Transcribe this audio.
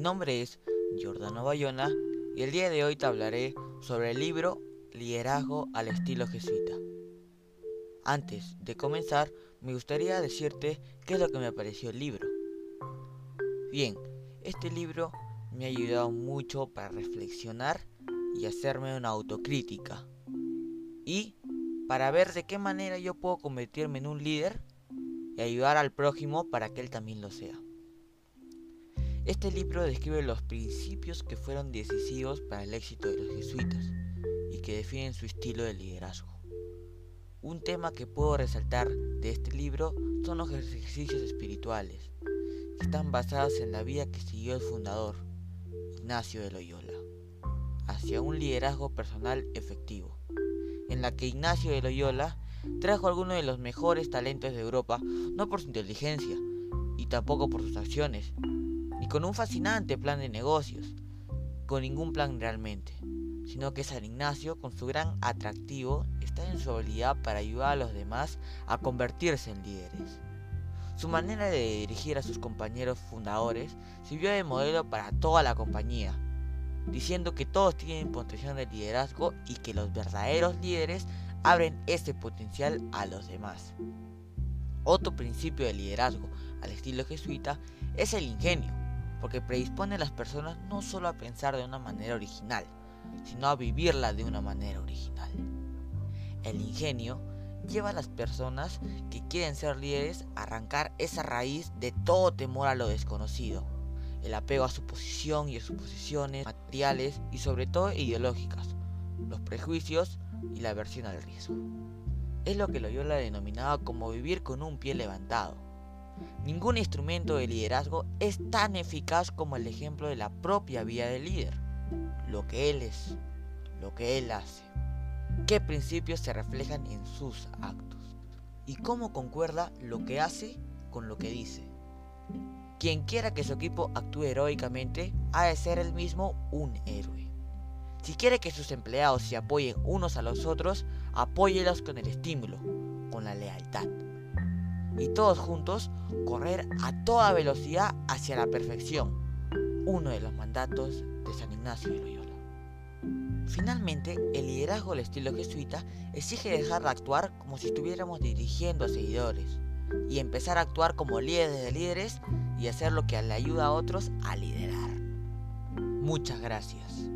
nombre es Giordano Bayona y el día de hoy te hablaré sobre el libro Liderazgo al estilo jesuita. Antes de comenzar, me gustaría decirte qué es lo que me pareció el libro. Bien, este libro me ha ayudado mucho para reflexionar y hacerme una autocrítica. Y para ver de qué manera yo puedo convertirme en un líder y ayudar al prójimo para que él también lo sea. Este libro describe los principios que fueron decisivos para el éxito de los jesuitas y que definen su estilo de liderazgo. Un tema que puedo resaltar de este libro son los ejercicios espirituales, que están basados en la vida que siguió el fundador, Ignacio de Loyola, hacia un liderazgo personal efectivo, en la que Ignacio de Loyola trajo algunos de los mejores talentos de Europa, no por su inteligencia, y tampoco por sus acciones, ni con un fascinante plan de negocios, con ningún plan realmente, sino que San Ignacio, con su gran atractivo, está en su habilidad para ayudar a los demás a convertirse en líderes. Su manera de dirigir a sus compañeros fundadores sirvió de modelo para toda la compañía, diciendo que todos tienen potencial de liderazgo y que los verdaderos líderes abren ese potencial a los demás. Otro principio de liderazgo al estilo jesuita es el ingenio, porque predispone a las personas no solo a pensar de una manera original, sino a vivirla de una manera original. El ingenio lleva a las personas que quieren ser líderes a arrancar esa raíz de todo temor a lo desconocido, el apego a su posición y a sus posiciones materiales y sobre todo ideológicas, los prejuicios y la aversión al riesgo. Es lo que Loyola denominaba como vivir con un pie levantado Ningún instrumento de liderazgo es tan eficaz como el ejemplo de la propia vida del líder. Lo que él es, lo que él hace. Qué principios se reflejan en sus actos. Y cómo concuerda lo que hace con lo que dice. Quien quiera que su equipo actúe heroicamente, ha de ser el mismo un héroe. Si quiere que sus empleados se apoyen unos a los otros, apóyelos con el estímulo, con la lealtad y todos juntos correr a toda velocidad hacia la perfección, uno de los mandatos de San Ignacio de Loyola. Finalmente, el liderazgo del estilo jesuita exige dejar de actuar como si estuviéramos dirigiendo a seguidores y empezar a actuar como líderes de líderes y hacer lo que le ayuda a otros a liderar. Muchas gracias.